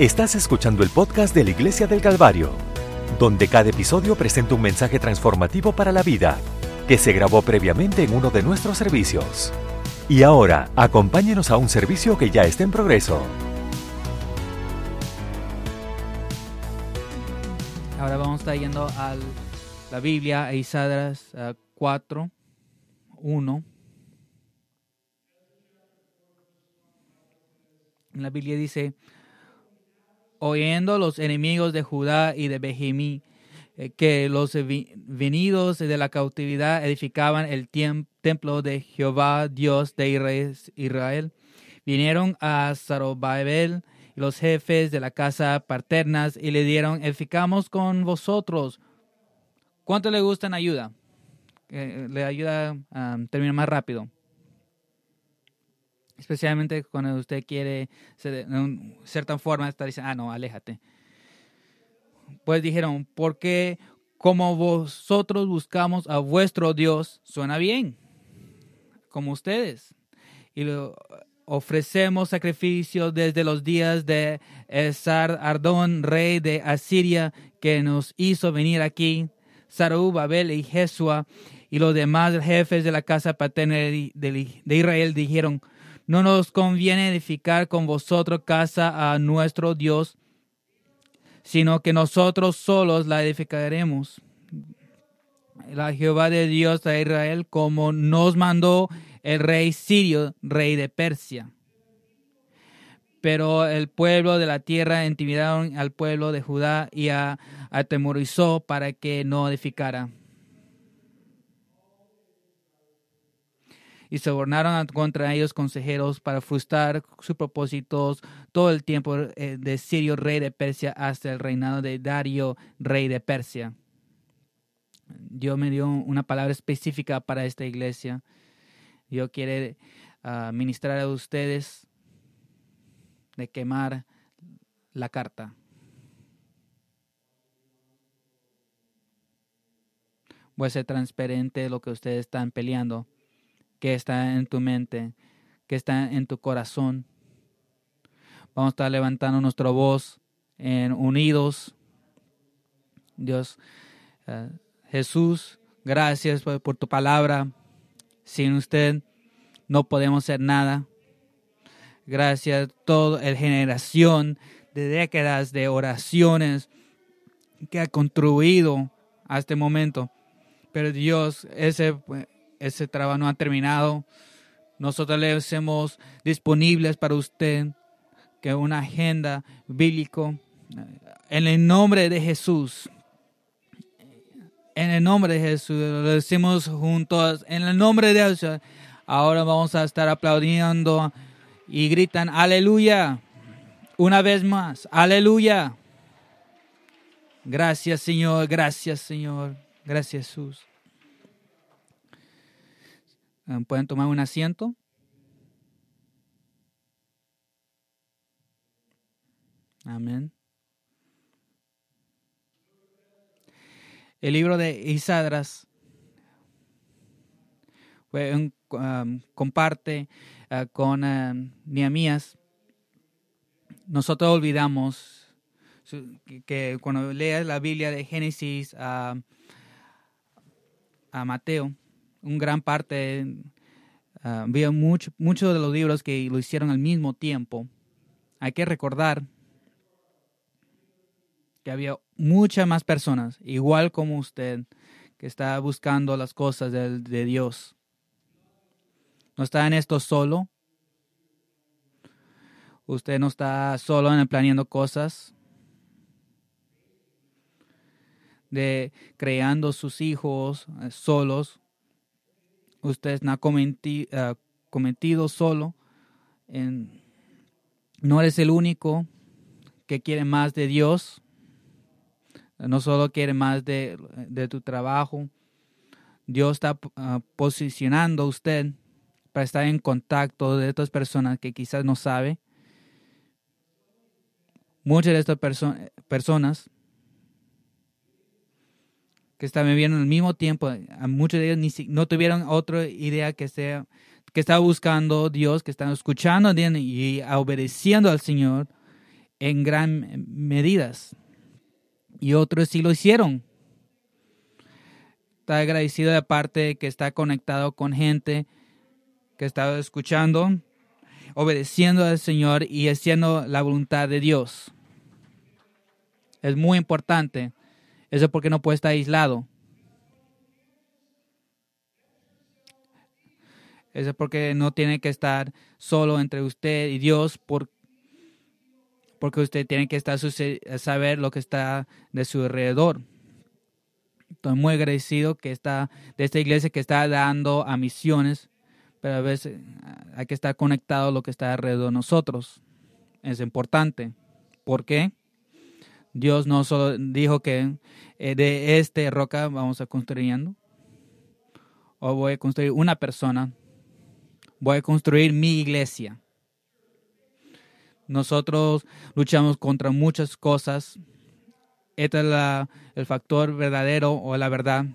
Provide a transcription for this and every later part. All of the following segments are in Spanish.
Estás escuchando el podcast de la Iglesia del Calvario, donde cada episodio presenta un mensaje transformativo para la vida que se grabó previamente en uno de nuestros servicios. Y ahora, acompáñenos a un servicio que ya está en progreso. Ahora vamos a estar yendo a la Biblia, a Isaías 4, 1. En la Biblia dice, oyendo los enemigos de Judá y de Benjamín, eh, que los venidos de la cautividad edificaban el templo de Jehová, Dios de Israel, vinieron a Zarobabel los jefes de la casa paternas y le dieron, edificamos con vosotros. ¿Cuánto le gustan ayuda? Eh, le ayuda a terminar más rápido. Especialmente cuando usted quiere ser de cierta forma estar diciendo, ah, no, aléjate pues dijeron, porque como vosotros buscamos a vuestro Dios, suena bien, como ustedes. Y lo, ofrecemos sacrificios desde los días de Esar Ardón, rey de Asiria, que nos hizo venir aquí, Sarú, Babel y Jesua, y los demás jefes de la casa paterna de Israel dijeron, no nos conviene edificar con vosotros casa a nuestro Dios, sino que nosotros solos la edificaremos. La Jehová de Dios a Israel, como nos mandó el rey sirio, rey de Persia. Pero el pueblo de la tierra intimidaron al pueblo de Judá y atemorizó para que no edificara. Y sobornaron contra ellos consejeros para frustrar sus propósitos todo el tiempo eh, de Sirio, rey de Persia, hasta el reinado de Dario, rey de Persia. Dios me dio una palabra específica para esta iglesia. Dios quiere ah, ministrar a ustedes de quemar la carta. Voy a ser transparente de lo que ustedes están peleando que está en tu mente, que está en tu corazón. Vamos a estar levantando nuestra voz en unidos. Dios, eh, Jesús, gracias por, tu palabra. Sin usted no podemos hacer nada. Gracias a toda la generación de décadas de oraciones que ha contribuido a este momento. Pero Dios, ese ese trabajo no ha terminado. Nosotros le hacemos disponibles para usted que una agenda bíblico en el nombre de Jesús. En el nombre de Jesús, lo decimos juntos, en el nombre de Jesús. Ahora vamos a estar aplaudiendo y gritan, aleluya. Una vez más, aleluya. Gracias Señor, gracias Señor, gracias Jesús. Ah, pueden tomar un asiento. Amén. El libro de Isadras comparte ah, con uh, Nosotros olvidamos que, cuando leas la Biblia de Génesis a Mateo, un gran parte, uh, había muchos de los libros que lo hicieron al mismo tiempo. Hay que recordar que había muchas más personas, igual como usted, que está buscando las cosas de, de Dios. No está en esto solo. Usted no está solo en planeando cosas de creando sus hijos eh, solos usted no ha ah, cometido, solo. no eres el único que quiere más de Dios. No solo quiere más de, tu trabajo. Dios está ah, posicionando a usted para estar en contacto de otras personas que quizás no sabe. Muchas de estas personas que estaban viviendo al mismo tiempo. Muchos de ellos no tuvieron otra idea que sea que estaba buscando Dios, que estaban escuchando y obedeciendo al Señor. en gran medidas y otros sí lo hicieron. Está agradecido de parte que está conectado con gente que está escuchando, obedeciendo al Señor y haciendo la voluntad de Dios. Es muy importante. Eso es porque no puede estar aislado. Eso es porque no tiene que estar solo entre usted y Dios por, porque usted tiene que estar saber lo que está de su alrededor. Estoy muy agradecido que está de esta iglesia que está dando a misiones, pero a veces ah, hay que estar conectado a lo que está alrededor de nosotros. Es importante. ¿Por qué? Dios no solo dijo que eh, de este roca vamos a construyendo, o voy a construir una persona, voy a construir mi iglesia. Nosotros luchamos contra muchas cosas. Este es la, el factor verdadero o la verdad.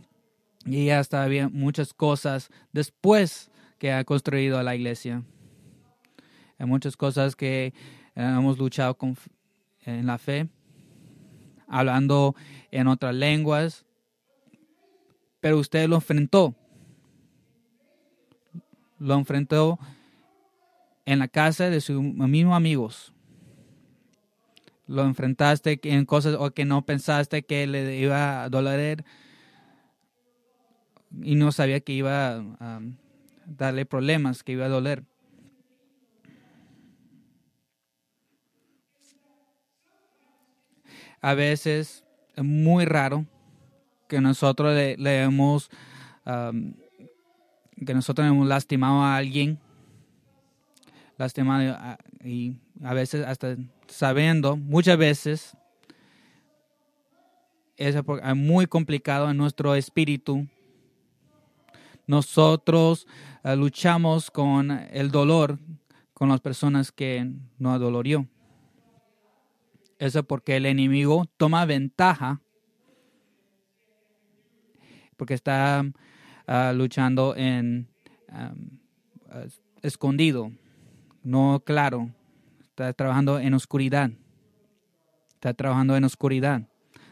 Y está bien muchas cosas después que ha construido la iglesia. Hay muchas cosas que hemos luchado con, en la fe, hablando en otras lenguas, pero usted lo enfrentó. Lo enfrentó en la casa de sus mismos amigos. Lo enfrentaste en cosas o que no pensaste que le iba a doler y no sabía que iba a darle problemas, que iba a doler. A veces es muy raro que nosotros le, hemos que nosotros hemos lastimado a alguien lastimado y a veces hasta sabiendo, muchas veces es muy complicado en nuestro espíritu. Nosotros ah, luchamos con el dolor con las personas que nos adolorió. Eso porque el enemigo toma ventaja porque está ah, luchando en escondido no claro, está trabajando en oscuridad. Está trabajando en oscuridad.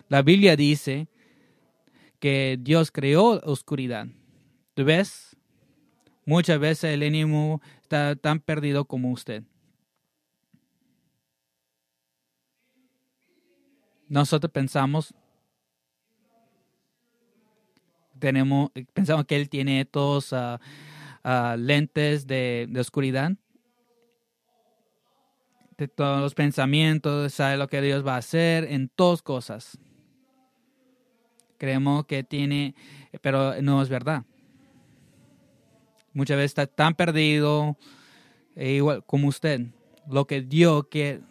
La Biblia dice que Dios creó oscuridad. ¿Tú ves? Muchas veces el enemigo está tan perdido como usted. Nosotros pensamos, tenemos, pensamos que él tiene estos ah, lentes de oscuridad de todos los pensamientos, sabe lo que Dios va a hacer en todas cosas. Creemos que tiene, pero no es verdad. Muchas veces está tan perdido, e igual como usted, lo que Dios quiere,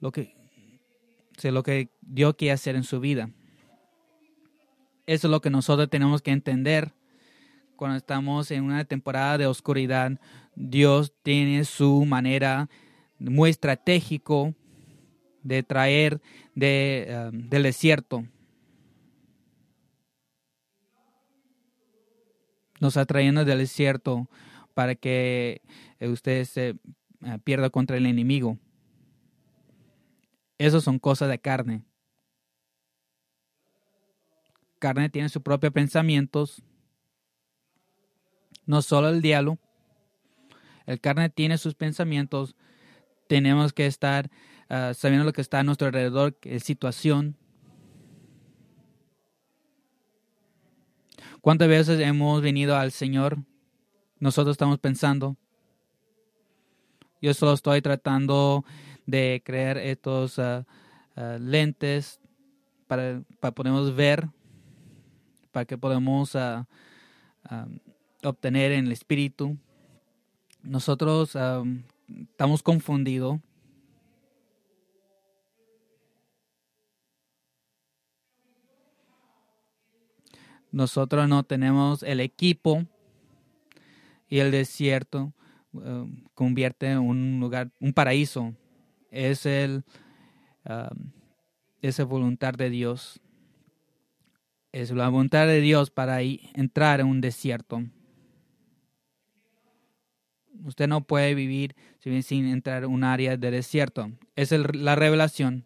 lo que, lo que Dios quiere hacer en su vida. Eso es lo que nosotros tenemos que entender cuando estamos en una temporada de oscuridad. Dios tiene su manera muy estratégico de traer de, um, del desierto. Nos está trayendo del desierto para que eh, usted se eh, pierda contra el enemigo. Eso son cosas de carne. Carne tiene sus propios pensamientos. No solo el diablo. El carne tiene sus pensamientos tenemos que estar ah, sabiendo lo que está a nuestro alrededor, qué situación. ¿Cuántas veces hemos venido al Señor? Nosotros estamos pensando. Yo solo estoy tratando de crear estos ah, ah, lentes para, para podernos ver, para que podamos obtener en el espíritu. Nosotros estamos confundidos. Nosotros no tenemos el equipo y el desierto convierte en un lugar, un paraíso. Es el um, es voluntad de Dios. Es la voluntad de Dios para entrar en un desierto. usted no puede vivir sin entrar en un área de desierto. Esa es la revelación.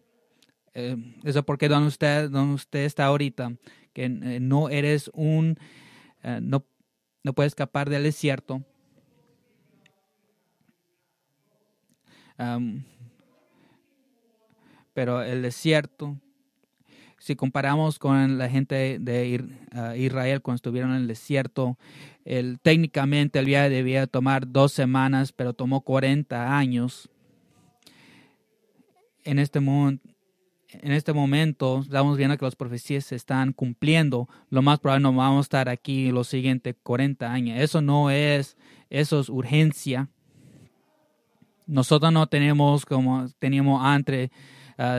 Eh, eso porque donde usted, donde usted está ahorita, que eh, no eres un, eh, no, no puedes escapar del desierto. Pero el desierto si comparamos con la gente de ah, Israel cuando estuvieron en el desierto, el, técnicamente el viaje debía tomar dos semanas, pero tomó 40 años. En este, en este momento estamos viendo que las profecías se están cumpliendo. Lo más probable no vamos a estar aquí los siguientes 40 años. Eso no es, eso es urgencia. Nosotros no tenemos como teníamos antes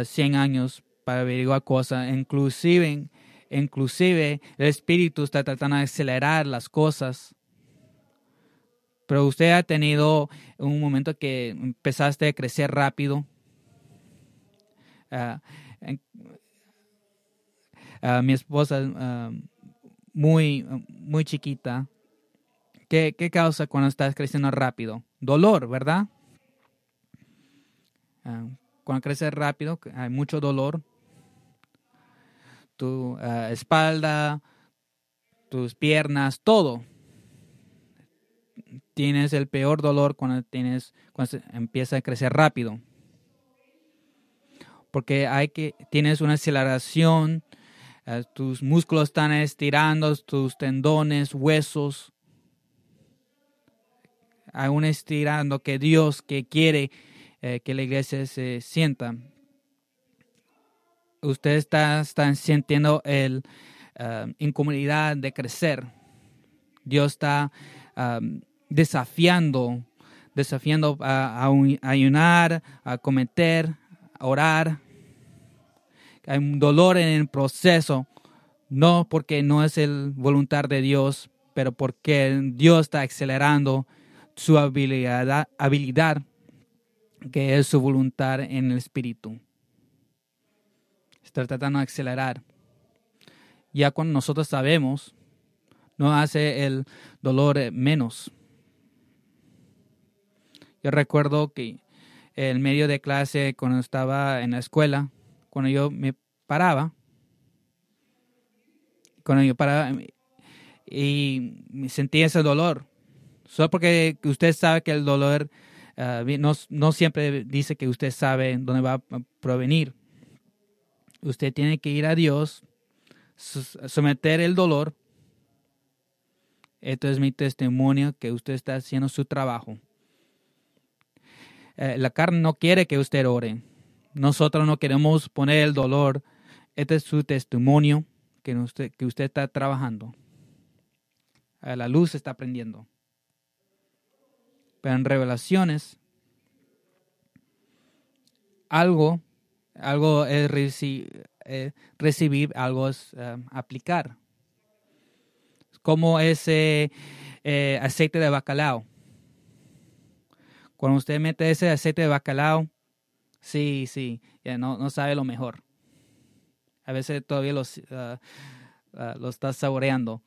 100 ah, años para averiguar cosas. Inclusive, inclusive el espíritu está tratando de acelerar las cosas. Pero usted ha tenido un momento que empezaste a crecer rápido. Ah, ah, mi esposa uh, muy, muy chiquita. ¿Qué, ¿Qué, causa cuando estás creciendo rápido? Dolor, ¿verdad? Cuando creces rápido hay mucho dolor tu ah, espalda, tus piernas, todo. Tienes el peor dolor cuando tienes cuando empieza a crecer rápido. Porque hay que tienes una aceleración, ah, tus músculos están estirando, tus tendones, huesos. Hay estirando que Dios que quiere eh, que la iglesia se sienta usted está, sintiendo el uh, incomodidad de crecer. Dios está um, desafiando, desafiando a, ayunar, a cometer, a orar. Hay un dolor en el proceso, no porque no es el voluntad de Dios, pero porque Dios está acelerando su habilidad que es su voluntad en el espíritu. Está tratando de acelerar. Ya cuando nosotros sabemos, no hace el dolor menos. Yo recuerdo que en medio de clase, cuando estaba en la escuela, cuando yo me paraba, cuando yo paraba y sentía ese dolor, solo porque usted sabe que el dolor ah, no, no siempre dice que usted sabe dónde va a provenir. Usted tiene que ir a Dios, someter el dolor. Esto es mi testimonio que usted está haciendo su trabajo. Eh, la carne no quiere que usted ore. Nosotros no queremos poner el dolor. Este es su testimonio que usted, que usted está trabajando. Eh, la luz está prendiendo. Pero en revelaciones, algo algo es eh, recibir, algo es eh, aplicar. Como ese eh, aceite de bacalao. Cuando usted mete ese aceite de bacalao, sí, sí, ya no, no sabe lo mejor. A veces todavía los, lo está saboreando.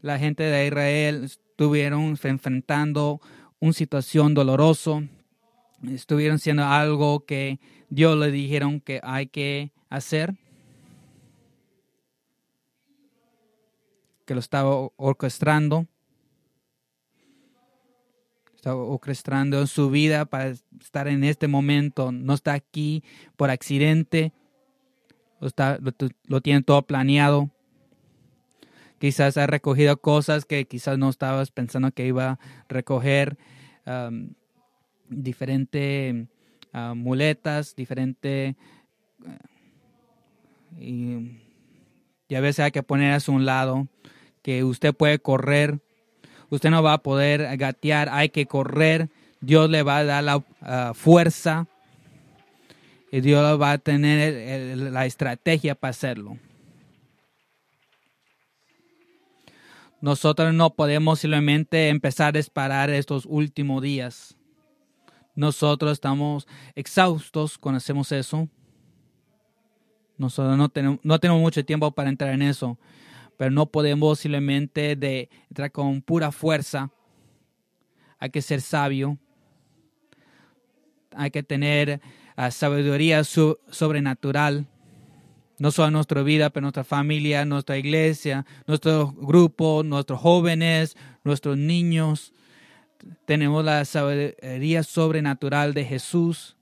La gente de Israel estuvieron enfrentando una situación dolorosa estuvieron haciendo algo que Dios le dijeron que hay que hacer, que lo estaba orquestando, estaba orquestando en su vida para estar en este momento, no está aquí por accidente, lo, está, lo, tiene todo planeado. Quizás ha recogido cosas que quizás no estabas pensando que iba a recoger diferentes ah, muletas, diferentes... Eh, y, a veces hay que poner a un lado que usted puede correr, usted no va a poder gatear, hay que correr, Dios le va a dar la ah, fuerza y Dios va a tener la estrategia para hacerlo. Nosotros no podemos simplemente empezar a disparar estos últimos días. Nosotros estamos exhaustos cuando hacemos eso. Nosotros no tenemos, no tenemos mucho tiempo para entrar en eso, pero no podemos simplemente de entrar con pura fuerza hay que ser sabio, hay que tener ah, sabiduría sobrenatural, no solo nuestra vida, pero nuestra familia, nuestra iglesia, nuestro grupo, nuestros jóvenes, nuestros niños. Tenemos la sabiduría sobrenatural de Jesús.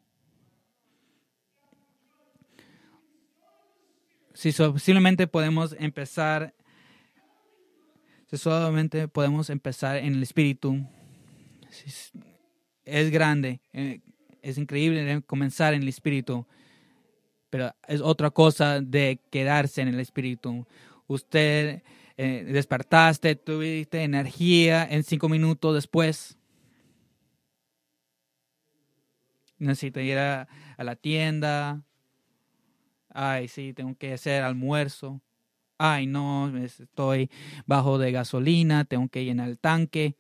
Si posiblemente podemos empezar, si solamente podemos empezar en el Espíritu, es grande, eh, es increíble comenzar en el Espíritu, pero es otra cosa de quedarse en el Espíritu. Usted eh, despertaste, tuviste energía en cinco minutos después. Necesito ir a, a la tienda. Ay, sí, tengo que hacer almuerzo. Ay, no, estoy bajo de gasolina, tengo que llenar el tanque.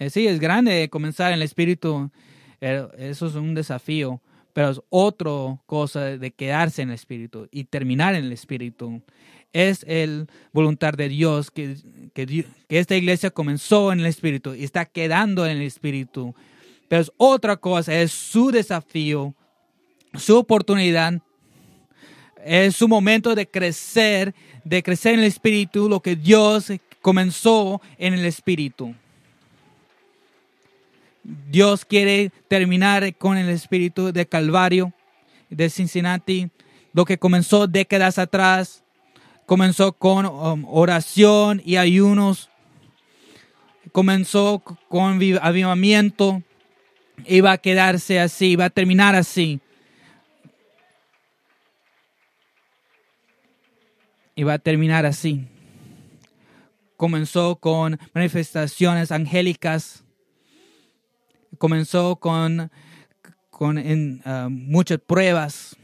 Eh, sí, es grande comenzar en el espíritu. Eso es un desafío, pero es otra cosa de quedarse en el espíritu y terminar en el espíritu. Es el voluntad de Dios que, que, esta iglesia comenzó en el espíritu y está quedando en el espíritu. Pero es otra cosa, es su desafío, su oportunidad, es su momento de crecer, de crecer en el espíritu, lo que Dios comenzó en el espíritu. Dios quiere terminar con el espíritu de Calvario, de Cincinnati, lo que comenzó décadas atrás, comenzó con um, oración y ayunos, comenzó con avivamiento, iba a quedarse así, iba a terminar así. Iba a terminar así. Comenzó con manifestaciones angélicas comenzó con, con ah, muchas pruebas,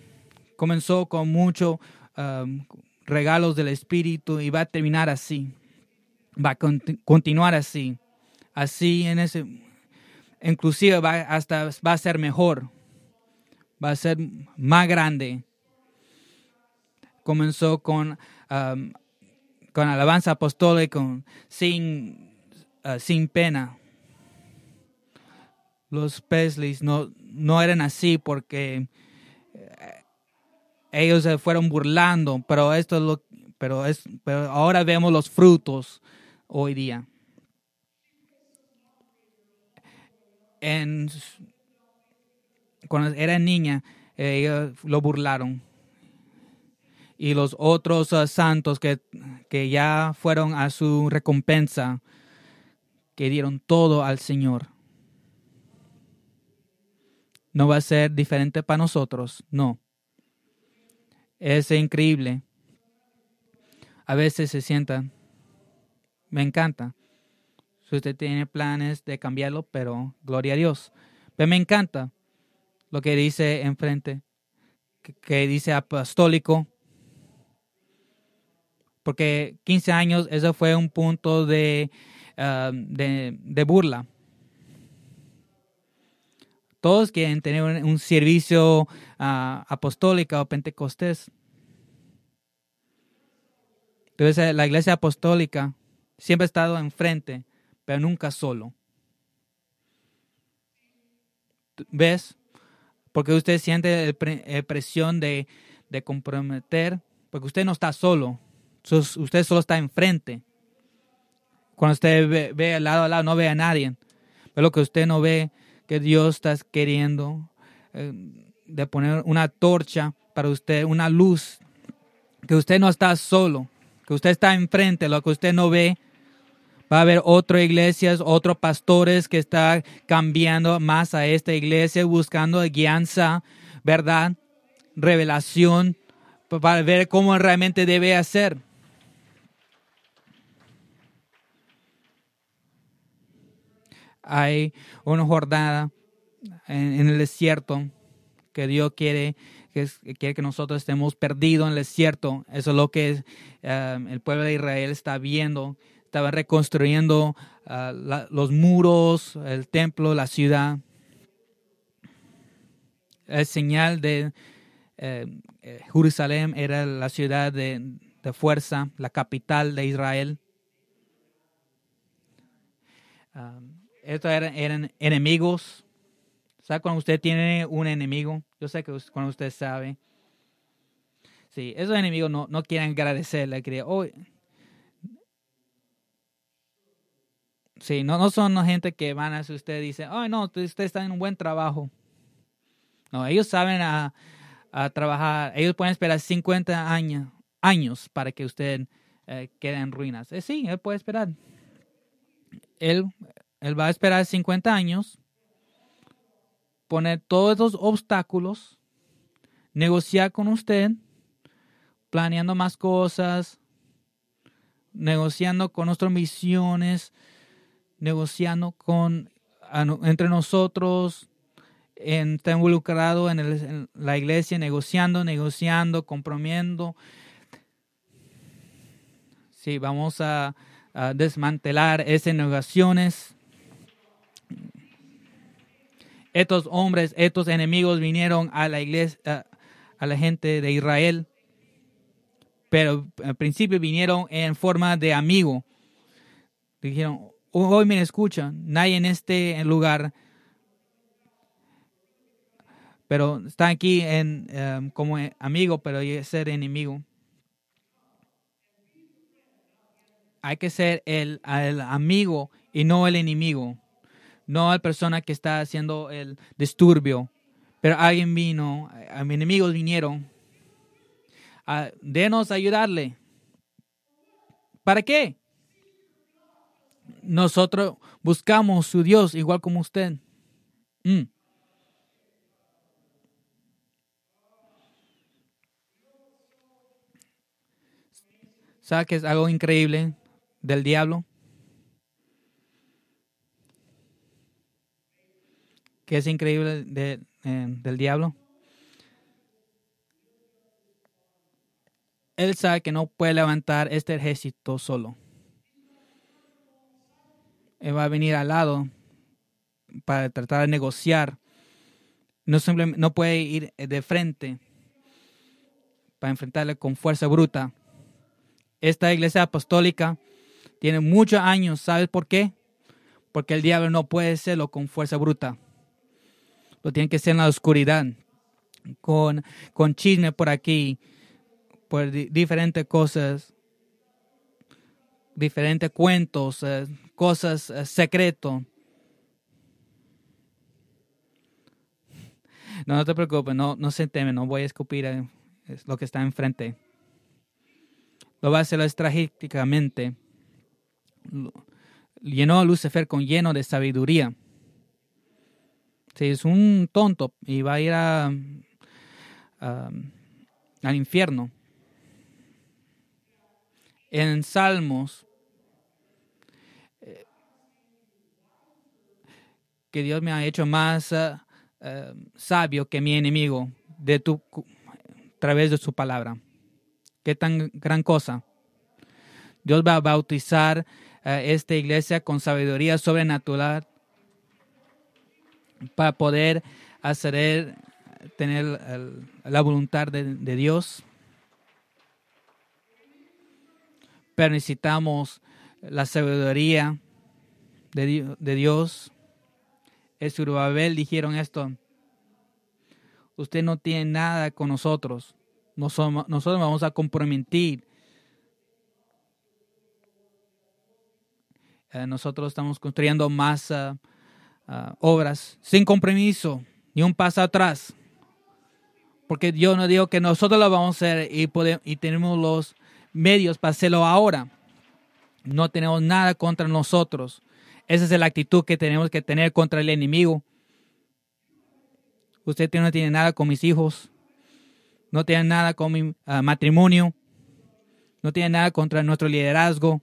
comenzó con muchos ah, regalos del Espíritu y va a terminar así, va a continuar así, así en ese, inclusive va, hasta va a ser mejor, va a ser más grande. Comenzó con, ah, con alabanza apostólica, sin, sin pena los Pesleys no, no eran así porque eh, ellos se fueron burlando, pero esto es lo pero es pero ahora vemos los frutos hoy día. En, cuando era niña, ellos lo burlaron. Y los otros uh, santos que, que ya fueron a su recompensa, que dieron todo al Señor no va a ser diferente para nosotros, no. Es increíble. A veces se sienta, me encanta. Si usted tiene planes de cambiarlo, pero gloria a Dios. Pero me encanta lo que dice enfrente, que, dice apostólico, porque 15 años, eso fue un punto de, ah, de burla todos quieren tener un, servicio uh, apostólico o pentecostés. Entonces la iglesia apostólica siempre ha estado enfrente, pero nunca solo. ¿Ves? Porque usted siente la presión de, comprometer, porque usted no está solo, usted solo está enfrente. Cuando usted ve, al lado a lado, no ve a nadie. Pero lo que usted no ve que Dios está queriendo eh, de poner una torcha para usted, una luz, que usted no está solo, que usted está enfrente, lo que usted no ve. Va a haber otras iglesias, otros pastores que están cambiando más a esta iglesia, buscando guianza, verdad, revelación, para ver cómo realmente debe hacer. Hay una jornada en, el desierto que Dios quiere que, quiere que nosotros estemos perdidos en el desierto. Eso es lo que um, el pueblo de Israel está viendo. Estaba reconstruyendo uh, los muros, el templo, la ciudad. El señal de eh, eh, Jerusalén era la ciudad de, fuerza, la capital de Israel. Um, Estos eran, eran enemigos. ¿Sabe cuando usted tiene un enemigo? Yo sé que cuando usted sabe. Sí, esos enemigos no, no quieren agradecerle. Que, oh, sí, no, no son gente que van a usted y dicen, oh, no, usted está en un buen trabajo. No, ellos saben a, a trabajar. Ellos pueden esperar 50 años, años para que usted eh, quede en ruinas. Eh, sí, él puede esperar. Él, él va a esperar 50 años, poner todos los obstáculos, negociar con usted, planeando más cosas, negociando con nuestras misiones, negociando con entre nosotros, en, está involucrado en, la iglesia, negociando, negociando, comprometiendo. Sí, vamos a, a desmantelar esas negociaciones. Estos hombres, estos enemigos vinieron a la iglesia, a, la gente de Israel, pero al principio vinieron en forma de amigo. Dijeron, hoy me escuchan, nadie en este lugar pero está aquí en, em, como amigo, pero que ser enemigo. Hay que ser el amigo y no el enemigo. No la persona que está haciendo el disturbio. Pero alguien vino, a mis enemigos vinieron. A, denos ayudarle. ¿Para qué? Nosotros buscamos su Dios igual como usted. Mm. ¿Sabe que es algo increíble del diablo? ¿Qué es increíble eh, del diablo? Él sabe que no puede levantar este ejército solo. Él va a venir al lado para tratar de negociar. No, simplemente, no puede ir de frente para enfrentarle con fuerza bruta esta iglesia apostólica tiene muchos años. ¿Sabes por qué? Porque el diablo no puede hacerlo con fuerza bruta. Lo tiene que hacer en la oscuridad, con, con chisme por aquí, por di diferentes cosas, diferentes cuentos, eh, cosas eh, secretos. No, no te preocupes, no, no se teme, no voy a escupir eh, lo que está enfrente lo va a hacer estratégicamente. Llenó a Lucifer con lleno de sabiduría. Si es un tonto y va a ir a, al infierno. En Salmos, eh, que Dios me ha hecho más uh, uh, sabio que mi enemigo de tu, a través de su palabra. Qué tan gran cosa. Dios va a bautizar esta iglesia con sabiduría sobrenatural para poder hacer tener el, la voluntad de, Dios. Pero necesitamos la sabiduría de, Dios. El Surubabel dijeron esto. Usted no tiene nada con nosotros nosotros, nosotros vamos a comprometer. Eh, nosotros estamos construyendo más uh, obras sin compromiso, ni un paso atrás. Porque yo no digo que nosotros lo vamos a hacer y, podemos, y tenemos los medios para hacerlo ahora. No tenemos nada contra nosotros. Esa es la actitud que tenemos que tener contra el enemigo. Usted no tiene nada con mis hijos no tiene nada con mi uh, matrimonio, no tiene nada contra nuestro liderazgo.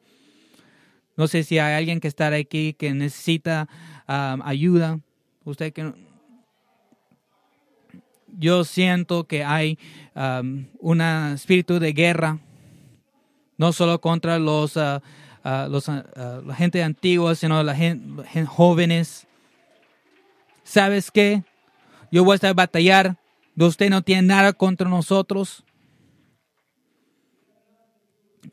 No sé si hay alguien que está aquí que necesita ayuda. Usted que yo siento que hay un espíritu de guerra, no solo contra los, uh, los la gente antigua, sino la gente, jóvenes. ¿Sabes qué? Yo voy a estar batallar Usted no tiene nada contra nosotros.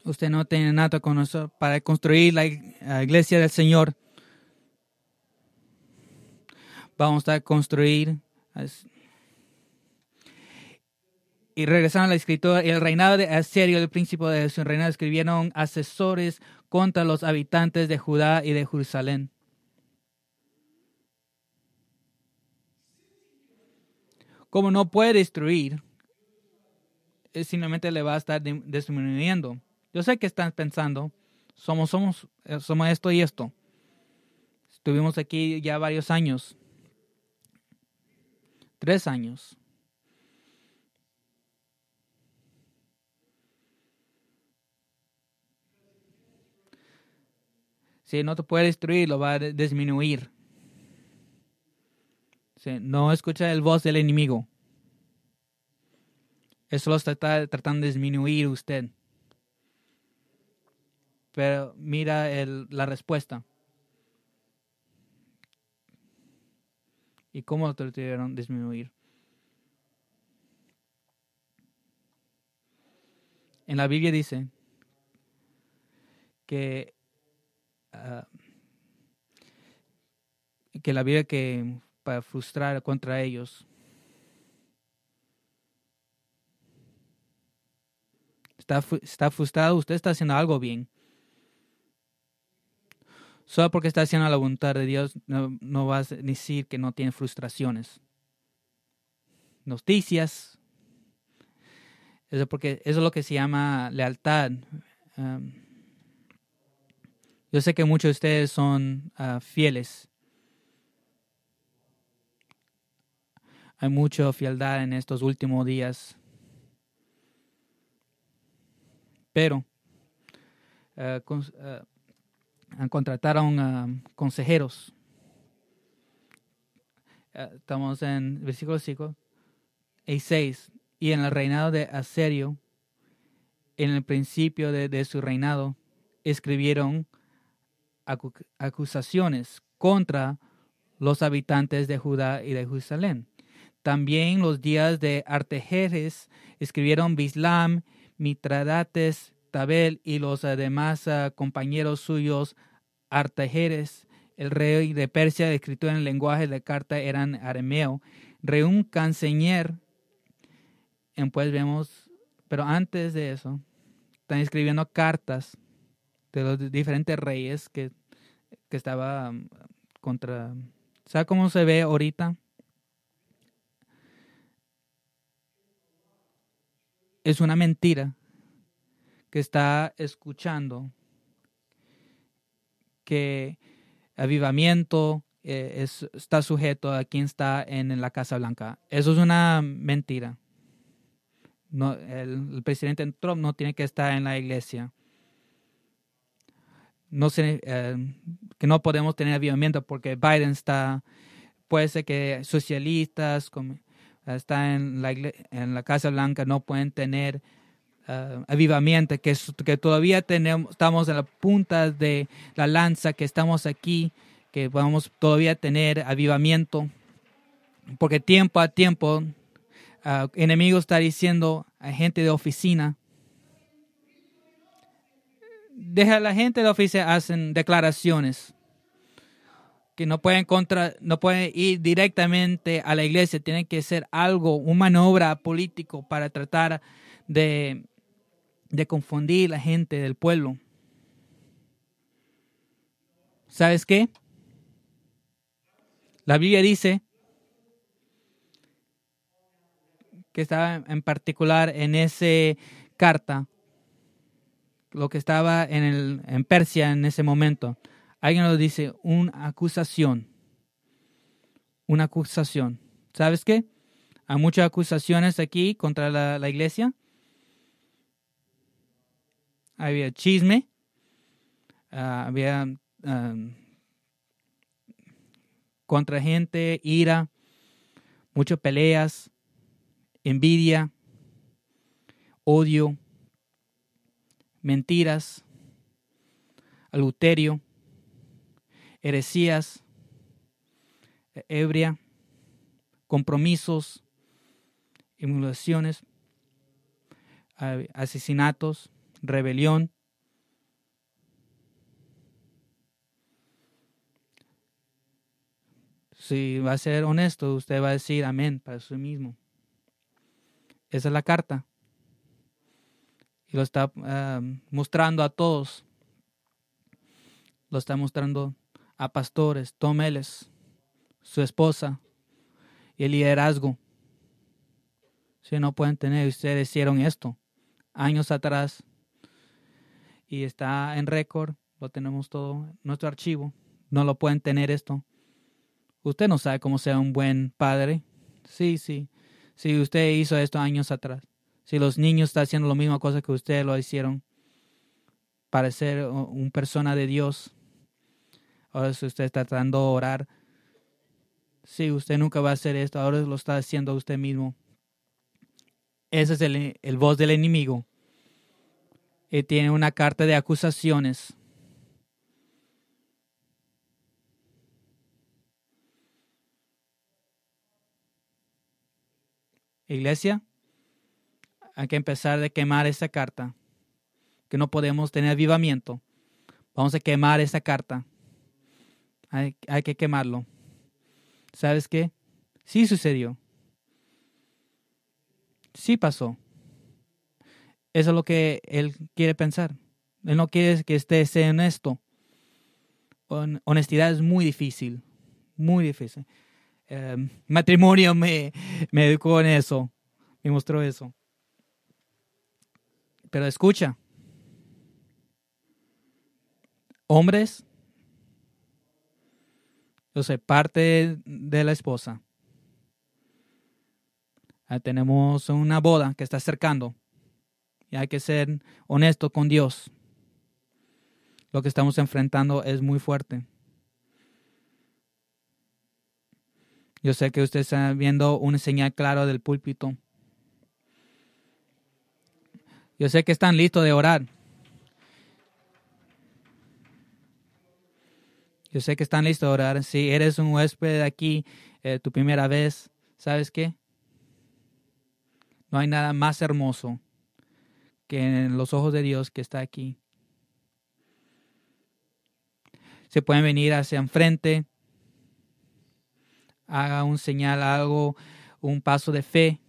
Usted no tiene nada con nosotros para construir la iglesia del Señor. Vamos a construir. Y regresaron a la escritura, el reinado de Asirio, el príncipe de su reinado, escribieron asesores contra los habitantes de Judá y de Jerusalén. Como no puede destruir, simplemente le va a estar disminuyendo. Yo sé que están pensando, somos, somos, eh, somos esto y esto. Estuvimos aquí ya varios años. Tres años. Si no te puede destruir, lo va a disminuir. no escucha el voz del enemigo. Eso lo está tratando de disminuir usted. Pero mira la respuesta. ¿Y cómo lo trataron de disminuir? En la Biblia dice que, ah, que la Biblia que para frustrar contra ellos está, frustrado, usted está haciendo algo bien. Solo porque está haciendo la voluntad de Dios, no, no vas a decir que no tiene frustraciones. Noticias. Eso, porque eso es lo que se llama lealtad. Um, yo sé que muchos de ustedes son uh, fieles. Hay mucha fieldad en estos últimos días. pero uh, contrataron consejeros. estamos en versículo 5 y 6. Y en el reinado de Aserio, en el principio de, su reinado, escribieron acusaciones contra los habitantes de Judá y de Jerusalén. También los días de Artejeres escribieron Bislam Mitradates, Tabel y los demás ah, compañeros suyos, Artajeres, el rey de Persia, escrito en el lenguaje de carta eran arameo, Reum Canseñer, pues vemos, pero antes de eso, están escribiendo cartas de los diferentes reyes que, que estaba mm, contra... ¿Sabe cómo se ve ahorita? es una mentira que está escuchando que avivamiento eh, está sujeto a quien está en, la Casa Blanca. Eso es una mentira. No, el, presidente Trump no tiene que estar en la iglesia. No sé, eh, que no podemos tener avivamiento porque Biden está, puede ser que socialistas, como, está en la, en la Casa Blanca no pueden tener uh, avivamiento, que, que todavía tenemos, estamos en la punta de la lanza, que estamos aquí, que vamos todavía tener avivamiento, porque tiempo a tiempo uh, enemigo está diciendo a gente de oficina, deja a la gente de oficina hacen declaraciones que no pueden contra, no pueden ir directamente a la iglesia, tienen que ser algo, un maniobra político para tratar de, de confundir la gente del pueblo. ¿Sabes qué? La Biblia dice que estaba en particular en esa carta, lo que estaba en, el, en Persia en ese momento Alguien nos dice una acusación. Una acusación. ¿Sabes qué? Hay muchas acusaciones aquí contra la, iglesia. Había chisme. Ah, había contra gente, ira, muchas peleas, envidia, odio, mentiras, adulterio heresías, ebria, compromisos, emulaciones, asesinatos, rebelión. Si va a ser honesto, usted va a decir amén para sí mismo. Esa es la carta. Y lo está ah, mostrando a todos. Lo está mostrando a pastores, Tomeles, su esposa y el liderazgo. Si no pueden tener, ustedes hicieron esto años atrás y está en récord, lo tenemos todo nuestro archivo. No lo pueden tener esto. Usted no sabe cómo ser un buen padre. Sí, sí. Si usted hizo esto años atrás. Si los niños están haciendo la misma cosa que ustedes lo hicieron para ser una persona de Dios. Ahora si usted está tratando de orar. Sí, usted nunca va a hacer esto. Ahora lo está haciendo usted mismo. Ese es el, el voz del enemigo. Y tiene una carta de acusaciones Iglesia, hay que empezar a quemar esa carta, que no podemos tener avivamiento. Vamos a quemar esa carta. Hay, hay que quemarlo. ¿Sabes qué? Sí sucedió. Sí pasó. Eso es lo que él quiere pensar. Él no quiere que esté honesto. Honestidad es muy difícil, muy difícil. Em, matrimonio me, me educó en eso, me mostró eso. Pero escucha, hombres, yo soy parte de la esposa. tenemos una boda que está acercando y hay que ser honesto con Dios. Lo que estamos enfrentando es muy fuerte. Yo sé que usted está viendo una señal clara del púlpito. Yo sé que están listos de orar. Yo sé que están listos de orar. Si eres un huésped aquí, eh, tu primera vez, ¿sabes qué? No hay nada más hermoso que en los ojos de Dios que está aquí. Se pueden venir hacia enfrente haga un señal, algo, un paso de fe.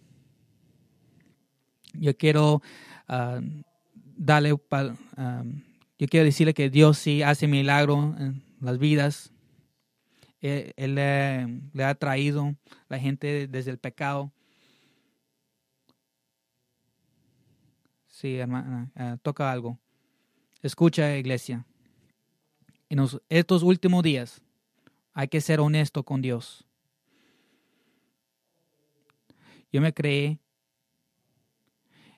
Yo quiero ah, darle, ah, yo quiero decirle que Dios sí hace milagro en las vidas. Él, le, ha traído la gente desde el pecado. Sí, hermana, ah, toca algo. Escucha, iglesia. En estos últimos días hay que ser honesto con Dios. Yo me creé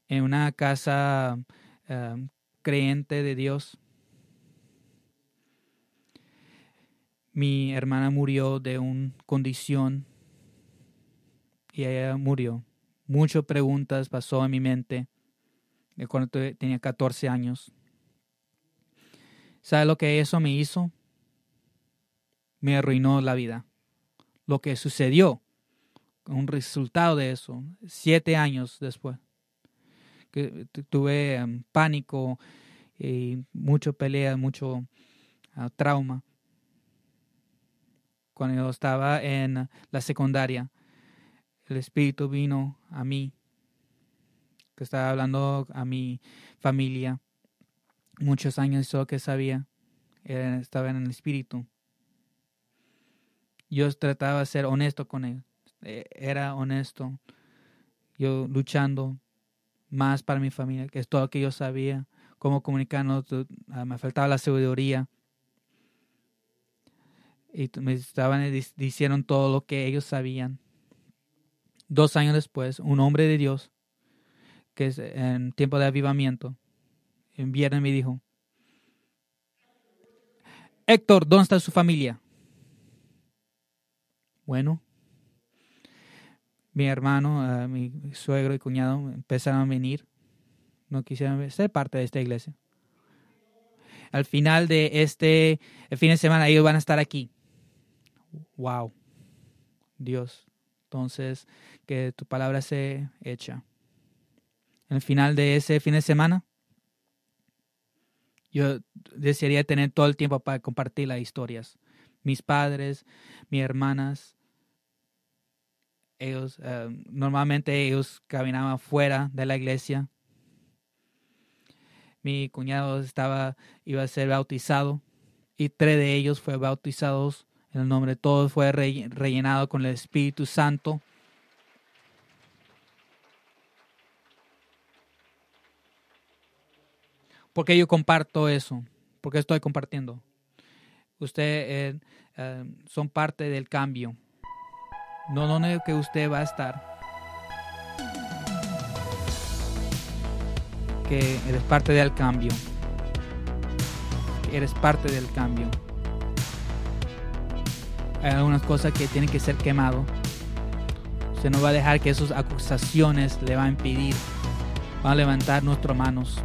en una casa um, creyente de Dios. Mi hermana murió de una condición y ella murió. Muchas preguntas pasó en mi mente de cuando tenía 14 años. ¿Sabe lo que eso me hizo? Me arruinó la vida. Lo que sucedió un resultado de eso, siete años después. Que tuve em, pánico y mucho pelea, mucho ah, trauma. Cuando yo estaba en la secundaria, el Espíritu vino a mí, que estaba hablando a mi familia. Muchos años yo que sabía, estaba en el Espíritu. Yo trataba de ser honesto con él eh, era honesto, yo luchando más para mi familia, que es todo lo que yo sabía, cómo comunicarnos, ah, me faltaba la sabiduría. Y me estaban diciendo todo lo que ellos sabían. Dos años después, un hombre de Dios, que es en tiempo de avivamiento, en viernes me dijo, Héctor, ¿dónde está su familia? Bueno, mi hermano, mi suegro y cuñado empezaron a venir. No quisieron ser parte de esta iglesia. Al final de este fin de semana ellos van a estar aquí. Wow. Dios. Entonces, que tu palabra se echa. Al final de ese fin de semana, yo desearía tener todo el tiempo para compartir las historias. mis padres, mis hermanas, ellos, eh, normalmente ellos caminaban fuera de la iglesia. Mi cuñado estaba, iba a ser bautizado y tres de ellos fueron bautizados en el nombre de todos, fue rellenado con el Espíritu Santo. Porque yo comparto eso? porque estoy compartiendo? Ustedes eh, eh, son parte del cambio. No, no es que usted va a estar. Que eres parte del cambio. eres parte del cambio. Hay algunas cosas que tienen que ser quemado. Usted no va a dejar que esas acusaciones le van a impedir. Va a levantar nuestras manos.